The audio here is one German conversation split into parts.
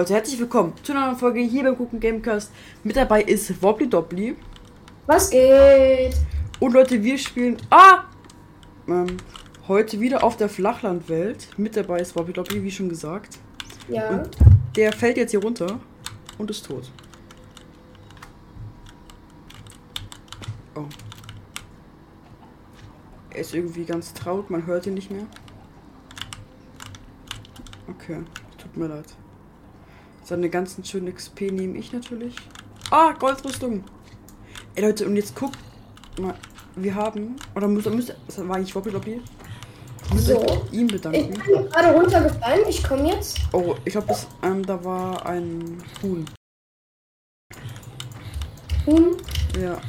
Leute, herzlich willkommen zu einer neuen Folge hier beim Gucken Gamecast. Mit dabei ist Wobbly Dobbly. Was geht? Und Leute, wir spielen. Ah! Ähm, heute wieder auf der Flachlandwelt. Mit dabei ist Wobbly Dobbly, wie schon gesagt. Ja. Und der fällt jetzt hier runter und ist tot. Oh. Er ist irgendwie ganz traut, man hört ihn nicht mehr. Okay, tut mir leid. Seine ganzen schönen XP nehme ich natürlich. Ah, Goldrüstung. Ey Leute, und jetzt guckt mal, wir haben, oder muss, muss das war eigentlich Wobbly Lobby? So. ich ihm Ich bedanken. bin gerade runtergefallen. Ich komme jetzt. Oh, ich glaube, das, ähm, da war ein Huhn. Huhn. Ja.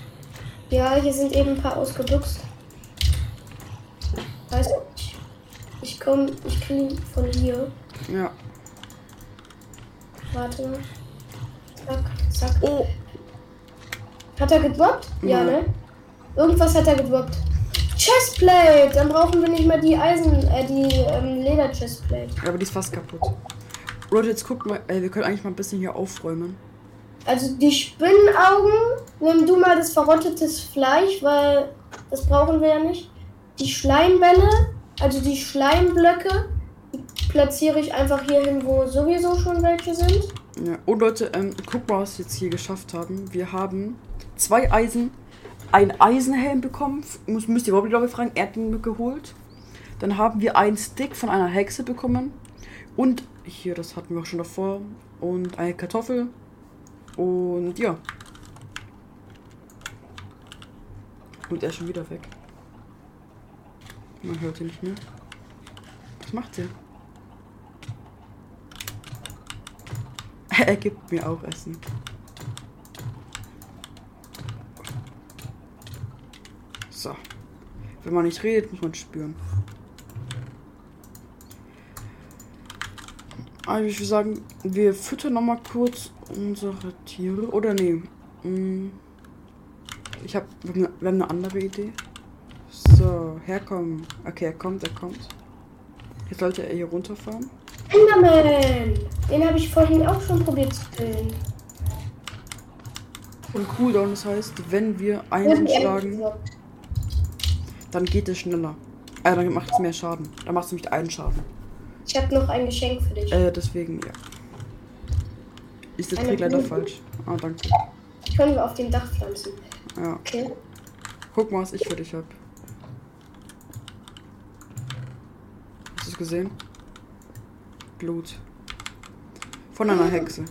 Ja, hier sind eben ein paar ausgebüxt. Weiß nicht. Ich komme, ich kriege von hier. Ja. Warte mal. Zack, zack. Oh, Hat er gedroppt? Ja, Ja. ne? Irgendwas hat er gedroppt. Chestplate! Dann brauchen wir nicht mehr die Eisen, äh, die ähm, Leder-Chestplate. ja, aber die ist fast kaputt. Leute, jetzt guckt mal, ey, wir können eigentlich mal ein bisschen hier aufräumen. Also die Spinnenaugen, nimm du mal das verrottetes Fleisch, weil das brauchen wir ja nicht. Die Schleimbälle, also die Schleimblöcke, platziere ich einfach hier hin, wo sowieso schon welche sind. Ja. Und Leute, ähm, guck mal, was wir jetzt hier geschafft haben. Wir haben zwei Eisen, ein Eisenhelm bekommen. Muss, müsst ihr Wobbly glaube ich fragen, er hat ihn geholt. Dann haben wir einen Stick von einer Hexe bekommen. Und hier, das hatten wir auch schon davor. Und eine Kartoffel. Und ja. Und er ist schon wieder weg. Man hört ihn nicht mehr. Was macht er? Er gibt mir auch Essen. So. Wenn man nicht redet, muss man spüren. Also ich würde sagen, wir füttern noch mal kurz unsere Tiere. Oder nee. mm, Ich habe wir haben eine andere Idee. So, herkommen. Okay, er kommt, er kommt. Jetzt sollte er hier runterfahren. Enderman! Den habe ich vorhin auch schon probiert zu killen. Und Cooldown, das heißt, wenn wir er- schlagen, dann geht es schneller. Äh, dann macht es mehr Schaden. Dann macht es nämlich einen Schaden. Ich habe noch ein Geschenk für dich. Äh, deswegen, ja. Ist der Trick leider falsch. Ah, danke. Können wir auf dem Dach pflanzen. Ja. Okay. Guck mal, was ich für dich hab. Hast du es gesehen? Blut. Von einer Hexe.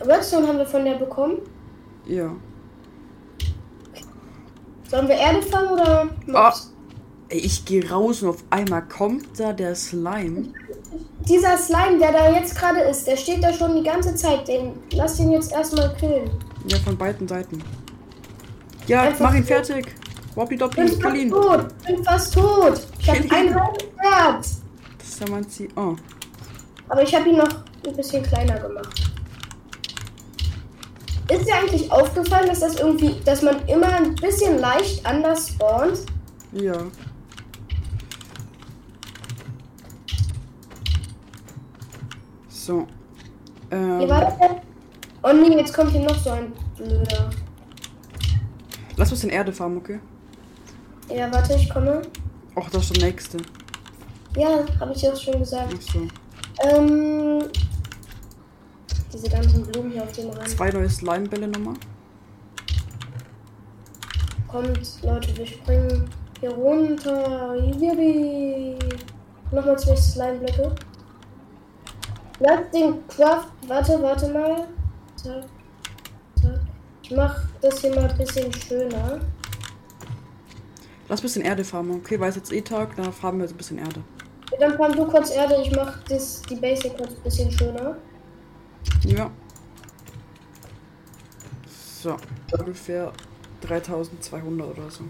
Redstone haben wir von der bekommen. Ja. Sollen wir Erde fangen oder Ah. Mobs? Ey, ich gehe raus und auf einmal kommt da der Slime. Dieser Slime, der da jetzt gerade ist, der steht da schon die ganze Zeit. Den lass den jetzt erstmal killen. Ja, von beiden Seiten. Ja, Einfach mach ihn fertig. Wobbly Dopply, Bin kill ihn. Bin fast tot. Ich habe Kill ihn. ein halbes Herz. Das ist ja mein Ziel. Oh. Aber ich habe ihn noch ein bisschen kleiner gemacht. Ist dir eigentlich aufgefallen, dass das irgendwie, dass man immer ein bisschen leicht anders spawnt? Ja. So. Ähm, denn? Oh nee, jetzt kommt hier noch so ein blöder. lass uns in Erde farmen, okay? Ja, warte, ich komme. Och, das ist der nächste. Ja, habe ich ja schon gesagt. Ach so. Ähm, diese ganzen Blumen hier auf dem Rand. Zwei neue Slimebälle nochmal. Kommt, Leute, wir springen hier runter. Yippie. Nochmal zwei Slime-Blöcke. Lass den Craft. Warte, warte mal. Zack. Zack. Ich mach das hier mal ein bisschen schöner. Lass bisschen Erde farmen, okay? Weil es jetzt eh Tag, da farmen wir so ein bisschen Erde. Dann farm du kurz Erde, ich mach das, die Basic kurz ein bisschen schöner. Ja. So. Ungefähr 3200 oder so.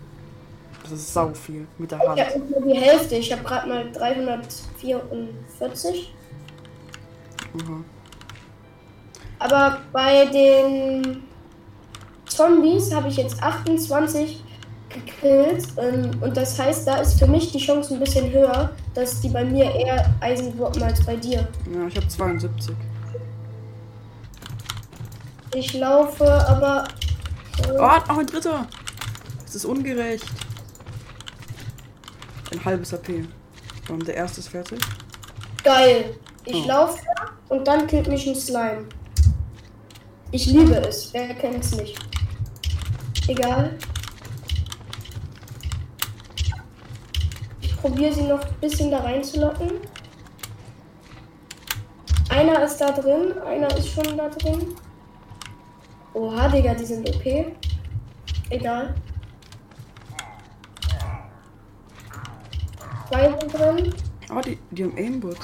Das ist sau viel mit der Ich Hand. habe nur die Hälfte. Ich habe gerade mal 344. Aha. Aber bei den Zombies habe ich jetzt 28 gekillt. Ähm, und das heißt, da ist für mich die Chance ein bisschen höher, dass die bei mir eher Eisen droppen als bei dir. Ja, ich habe 72. Ich laufe aber. Oh, noch ein dritter. Das ist ungerecht. Ein halbes AP. Und der erste ist fertig. Geil. Ich Oh. laufe und dann killt mich ein Slime. Ich liebe es. Wer kennt es nicht? Egal. Probiere sie noch ein bisschen da reinzulocken. Einer ist da drin, einer ist schon da drin. Oha, Digga, die sind OP. Egal. Zwei drin. Oh, die, die haben Aimbot.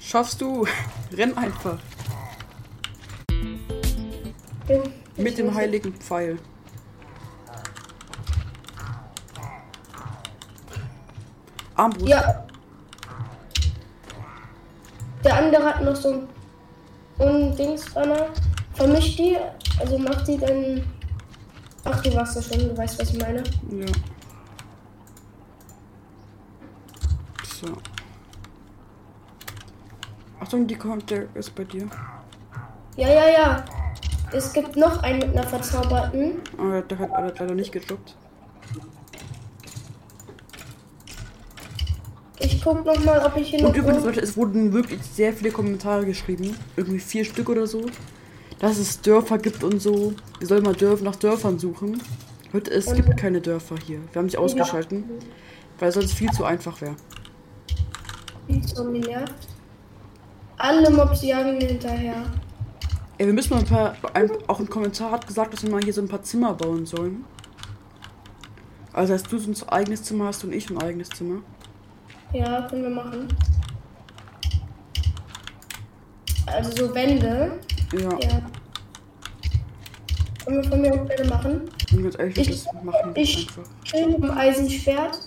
Schaffst du. Renn einfach. Mit dem heiligen Pfeil. Armbrust. Ja. Der andere hat noch so ein Undingsbanner. Vermischt die, also macht die dann. Ach, du warst ja schon, du weißt, was ich meine. Ja. So. Achtung, die kommt, der ist bei dir. Ja, ja, ja. Es gibt noch einen mit einer verzauberten. Aber der hat, hat leider nicht gedroppt. Ich guck noch mal, ob ich hier Und noch. übrigens, Leute, es wurden wirklich sehr viele Kommentare geschrieben. Irgendwie vier Stück oder so. Dass es Dörfer gibt und so. Wir sollen mal Dörf nach Dörfern suchen. Leute, es Und- gibt keine Dörfer hier. Wir haben sie ausgeschalten, weil sonst viel zu einfach wäre. Viel zu genervt. Alle Mobs jagen mir hinterher. Ey, wir müssen mal ein paar. Ein, auch ein Kommentar hat gesagt, dass wir mal hier so ein paar Zimmer bauen sollen. Also, dass du so ein eigenes Zimmer hast und ich ein eigenes Zimmer. Ja, können wir machen. Also so Wände. Ja, Ja. Können wir von mir auch gerne machen. und ganz ehrlich, Ich- das machen ich-. Schön mit dem Eisenschwert.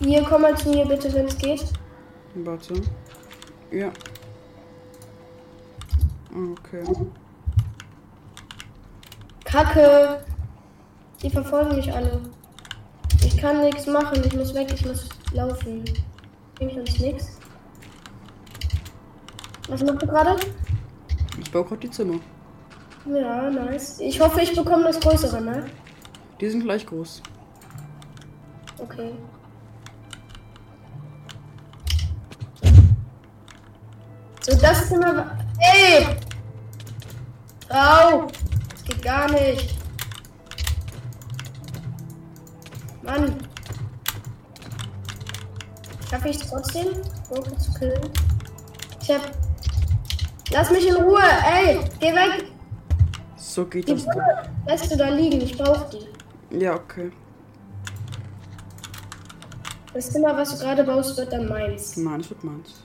Hier, komm mal zu mir bitte, wenn es geht. Warte. Ja. Okay. Kacke. Die verfolgen mich alle. Ich kann nichts machen. Ich muss weg. Ich muss laufen. Bringt uns nichts. Was machst du gerade? Ich baue gerade die Zimmer. Ja, nice. Ich hoffe, ich bekomme das Größere, ne? Die sind gleich groß. Okay. So, das ist immer. Ey! Au! Das geht gar nicht. Mann. Schaffe ich es trotzdem? Rote zu killen? Ich hab. Lass mich in Ruhe! Ey! Geh weg! So geht Die das. Brille lässt du da liegen. Ich brauch die. Ja, okay. Das Zimmer, was du gerade baust, wird dann meins. Nein, das wird meins.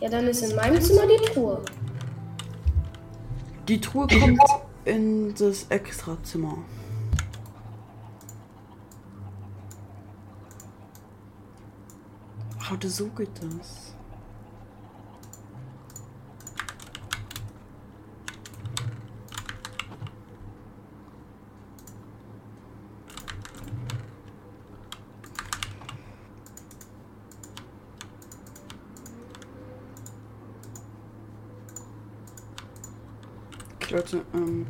Ja, dann ist in meinem Zimmer die Truhe. Die Truhe kommt in das Extrazimmer. Warte, so geht das. Okay, Leute, ähm.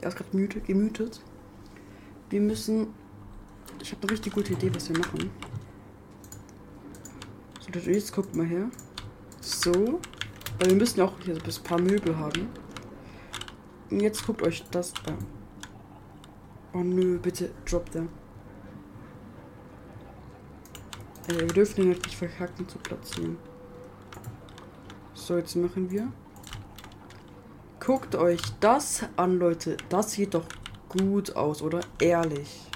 Er ist gerade gemütet. Wir müssen. Ich habe eine richtig gute Idee, was wir machen. Jetzt guckt mal her. So. Weil wir müssen auch hier so ein paar Möbel haben. Und jetzt guckt euch das an. Oh nö, bitte drop der. Ey, wir dürfen den halt nicht verkacken zu platzieren. So, jetzt machen wir. Guckt euch das an, Leute. Das sieht doch gut aus, oder? Ehrlich.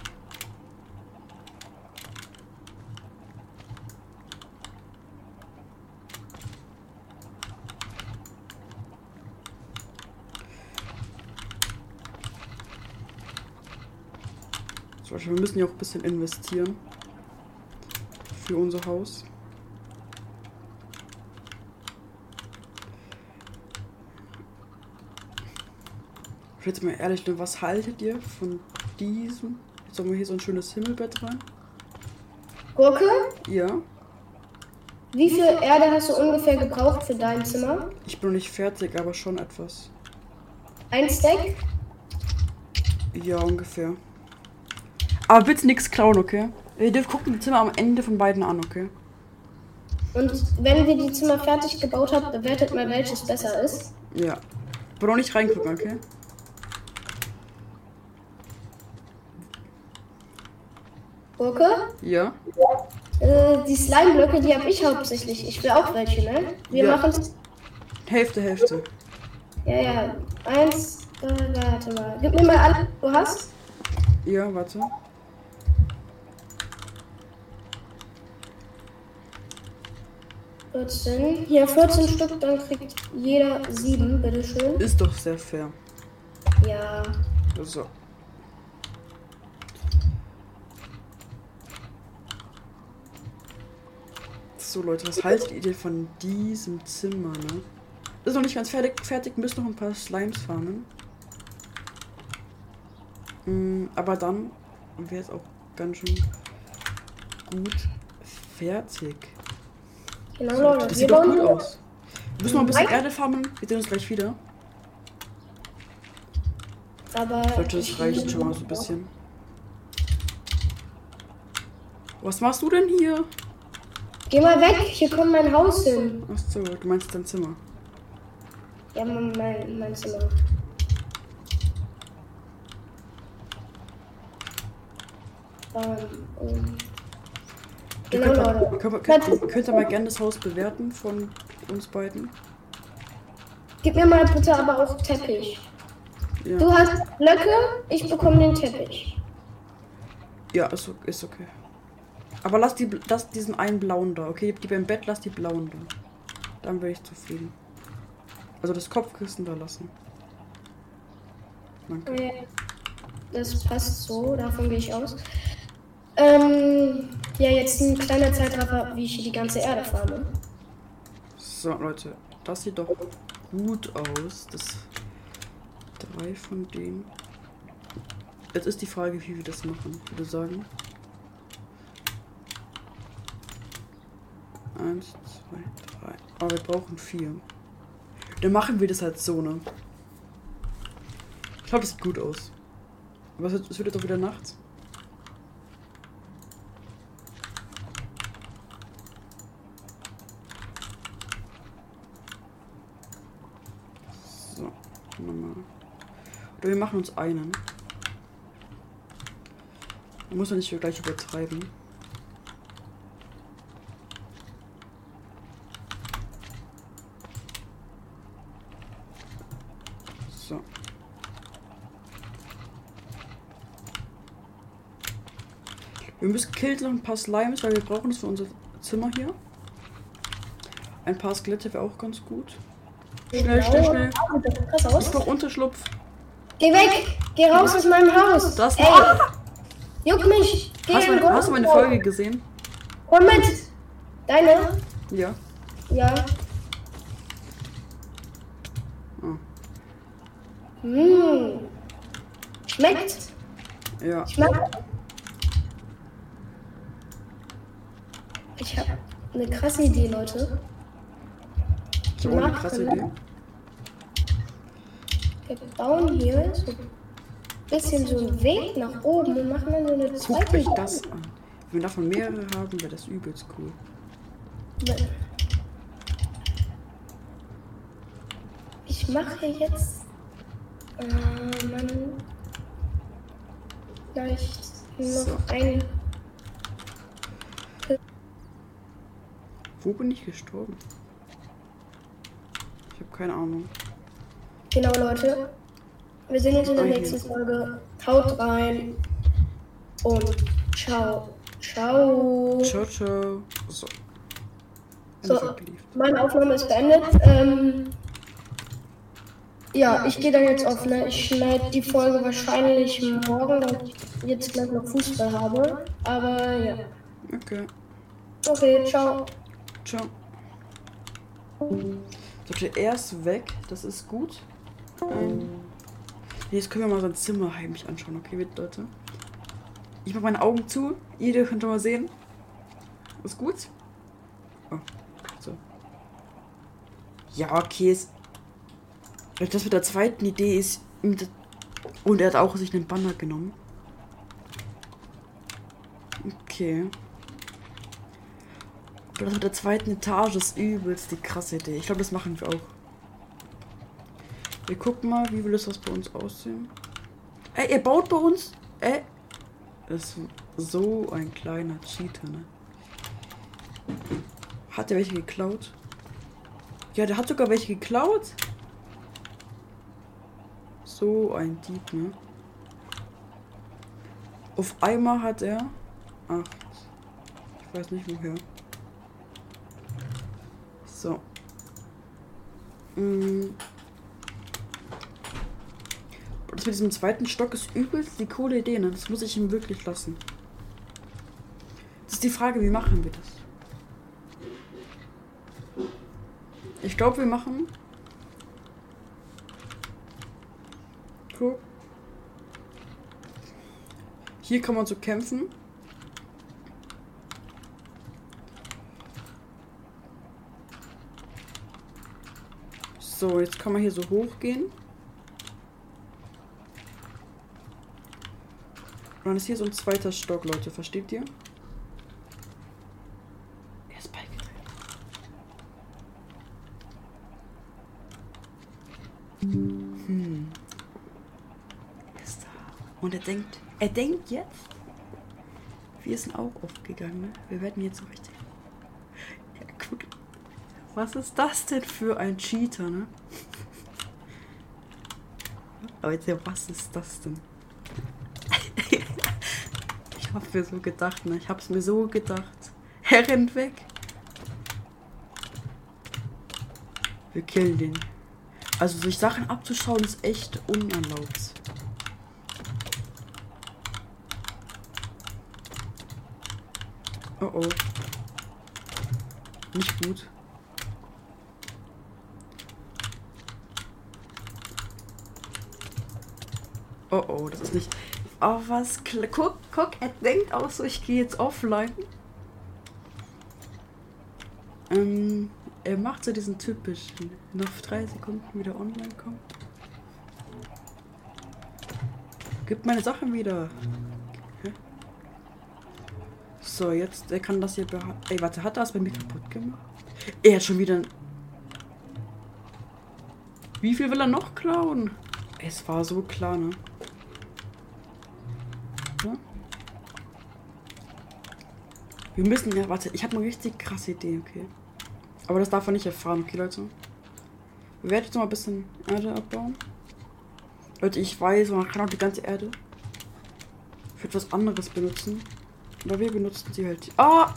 Leute, wir müssen ja auch ein bisschen investieren. Für unser Haus. Jetzt mal ehrlich, ne, was haltet ihr von diesem? Jetzt haben wir hier so ein schönes Himmelbett rein. Gurke, Ja, wie viel Erde hast du ungefähr gebraucht für dein Zimmer? ich bin noch nicht fertig, aber schon etwas. Ein Stack? Ja, ungefähr. Aber bitte nichts klauen, okay? Ihr dürft gucken die Zimmer am Ende von beiden an, okay? Und wenn wir die Zimmer fertig gebaut haben, bewertet mal, welches besser ist. Ja. Aber noch nicht reingucken, okay? Gurke, Ja. äh, die Slime-Blöcke, die habe ich hauptsächlich. Ich will auch welche, ne? Wir Ja. machen Hälfte, Hälfte. Ja, ja. Eins, äh, warte mal. Gib mir mal alle, du hast. Ja, warte. Vierzehn. Hier 14 Stück, dann kriegt jeder sieben, bitteschön. Ist doch sehr fair. Ja. So. So Leute, was haltet ihr denn von diesem Zimmer, ne? Ist noch nicht ganz fertig, fertig, müssen noch ein paar Slimes farmen. Mm, aber dann wäre es auch ganz schön gut fertig. Genau, Leute. das sieht doch gut aus. Wir müssen noch ein bisschen. Erde farmen, wir sehen uns gleich wieder. Aber. Leute, das reicht schon mal so ein bisschen. Was machst du denn hier? Geh mal weg, hier kommt mein Haus hin. Achso, du meinst dein Zimmer. Ja, mein, mein, Zimmer. Ähm, ähm. Du Genau, könnt, Leute. könnt, könnt, könnt ihr mal gerne das Haus bewerten von uns beiden. Gib mir mal bitte aber auch Teppich. Ja, Du hast Blöcke, ich bekomme den Teppich. ja ist, ist okay. Aber lass, die, lass diesen einen blauen da, okay? Die beim Bett, lass die blauen da. Dann wäre ich zufrieden. Also das Kopfkissen da lassen. Danke. Das passt so, davon gehe ich aus. Ähm, ja, jetzt ein kleiner Zeitraffer, wie ich hier die ganze Erde farme. So, Leute, das sieht doch gut aus. Das drei von denen. Jetzt ist die Frage, wie wir das machen. Ich würde sagen. Eins, zwei, drei. Aber wir brauchen vier. Dann machen wir das halt so, ne? Ich glaube, das sieht gut aus. Aber es wird, jetzt auch wieder nachts. So, nochmal. Oder wir machen uns einen. Man muss ja nicht gleich übertreiben. So. Wir müssen killen noch ein paar Slimes, weil wir brauchen das für unser Zimmer hier. Ein paar Skelette wäre auch ganz gut. Schnell, schnell, schnell. Ich brauche Unterschlupf. Geh weg! Geh raus aus meinem Haus! Das- Ey! Juck mich! Geh Hast du in meine, hast du meine. Folge gesehen? Komm mit! Deine? Ja. Ja. Ah. Mmh. Schmeckt? Ja. Schmeckt? Ich habe eine krasse Idee, Leute. Ich habe eine krasse Idee. Wir bauen hier so ein bisschen so einen Weg nach oben und machen dann so eine Guckt zweite euch das an. Wenn wir davon mehrere haben, wäre das übelst cool. Ich mache jetzt äh, Mann, vielleicht noch So. ein. Wo bin ich gestorben? Ich habe keine Ahnung. Genau, Leute. Wir sehen uns in der nächsten Folge. Haut rein und ciao. Ciao. Ciao, ciao. So. So. Meine Aufnahme ist beendet. Ähm, ja, ich gehe dann jetzt auf. Ne? Ich schneide die Folge wahrscheinlich morgen, weil ich jetzt gleich noch Fußball habe. Aber ja. Okay. Okay, ciao. Ciao. Okay, er ist weg. Das ist gut. Ähm, Jetzt können wir mal sein Zimmer heimlich anschauen, okay, bitte, Leute? Ich mache meine Augen zu. Ihr könnt schon mal sehen. Ist gut? Oh, so. Ja, okay, ist. Das mit der zweiten Idee ist. Und er hat auch sich einen Banner genommen. Okay. Das mit der zweiten Etage ist übelst die krasse Idee. Ich glaube, das machen wir auch. Wir gucken mal, wie will es das bei uns aussehen. Ey, ihr baut bei uns. Ey. Ist so ein kleiner Cheater, ne? Hat er welche geklaut? Ja, der hat sogar welche geklaut. So ein Dieb, ne? Auf einmal hat er acht. Ich weiß nicht woher. So. Mm. Das mit diesem zweiten Stock ist übelst die coole Idee, ne? Das muss ich ihm wirklich lassen. Das ist die Frage, wie machen wir das? Ich glaube, wir machen. Guck. Hier kann man so kämpfen. So, jetzt kann man hier so hochgehen. Und dann ist hier so ein zweiter Stock, Leute. Versteht ihr? Er ist beigedreht. Hm. Er ist da. Und er denkt, er denkt jetzt, wir sind auch aufgegangen. Ne? Wir werden jetzt so richtig was ist das denn für ein Cheater, ne? Leute, was ist das denn? ich hab mir so gedacht, ne? Ich hab's mir so gedacht. Er rennt weg. Wir killen den. Also sich Sachen abzuschauen ist echt unerlaubt. Oh oh. Nicht gut. Oh oh, das ist nicht. Oh, was? Guck, guck, er denkt auch so, ich gehe jetzt offline. Ähm, er macht so diesen typischen. Nach drei Sekunden wieder online kommen. Gib meine Sachen wieder. So, jetzt, er kann das hier behalten. Ey, warte, hat er das bei mir kaputt gemacht? Er hat schon wieder. Wie viel will er noch klauen? Es war so klar, ne? Wir müssen ja, warte, ich habe eine richtig krasse Idee, okay. Aber das darf er nicht erfahren, okay, Leute. Wir werden jetzt noch mal ein bisschen Erde abbauen. Leute, ich weiß, man kann auch die ganze Erde für etwas anderes benutzen. Aber wir benutzen sie halt. Ah!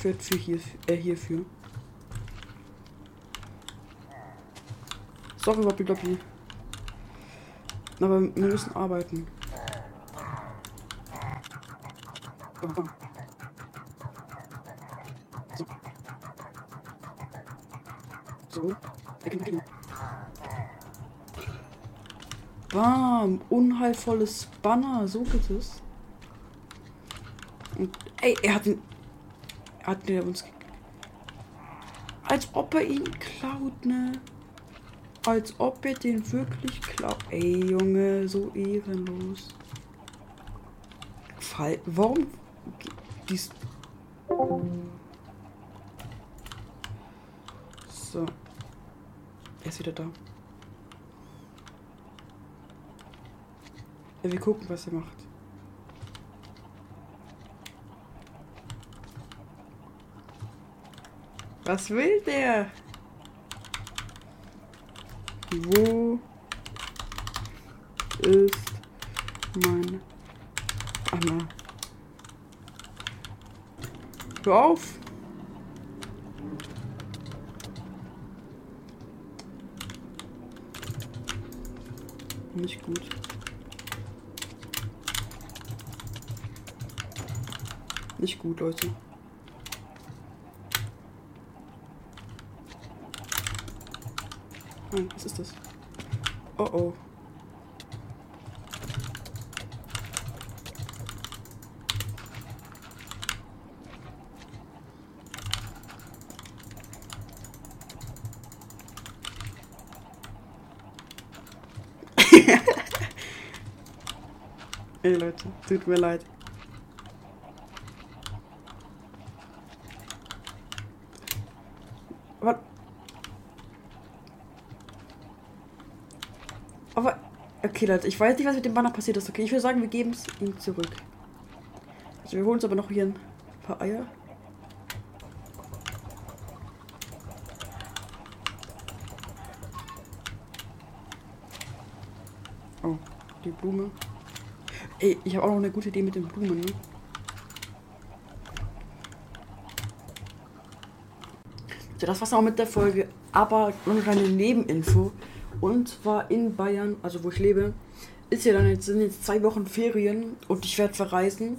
Für, für hier, äh, hierfür. Sorry, Woppi Doppi. Aber wir müssen arbeiten. Oh. Bam. Unheilvolles Banner. So geht es. Und, ey, er hat ihn. Er hat der uns. Als ob er ihn klaut, ne? Als ob er den wirklich klaut. Ey, Junge, so ehrenlos. Fall. Warum? Dies. So. Er ist wieder da. Ja, wir gucken, was er macht. Was will der? Wo ist mein Anna? Hör auf! Nicht gut. Nicht gut, Leute. Nein, was ist das? Oh oh. Ey Leute, tut mir leid. Aber. Aber. Okay, Leute, ich weiß nicht, was mit dem Banner passiert ist. Okay, ich würde sagen, wir geben es ihm zurück. Also, wir holen uns aber noch hier ein paar Eier. Oh, die Blume. Ey, ich habe auch noch eine gute Idee mit den Blumen. So, das war's auch mit der Folge. Aber noch eine kleine Nebeninfo. Und zwar in Bayern, also wo ich lebe, ist ja dann jetzt, sind jetzt zwei Wochen Ferien und ich werde verreisen.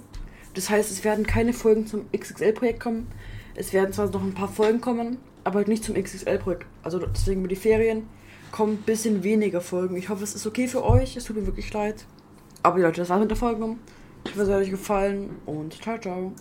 Das heißt, es werden keine Folgen zum XXL-Projekt kommen. Es werden zwar noch ein paar Folgen kommen, aber nicht zum XXL-Projekt. Also deswegen mit die Ferien kommen ein bisschen weniger Folgen. Ich hoffe, es ist okay für euch. Es tut mir wirklich leid. Aber Leute, das war's mit der Folge. Ich hoffe, es hat euch gefallen und ciao, ciao.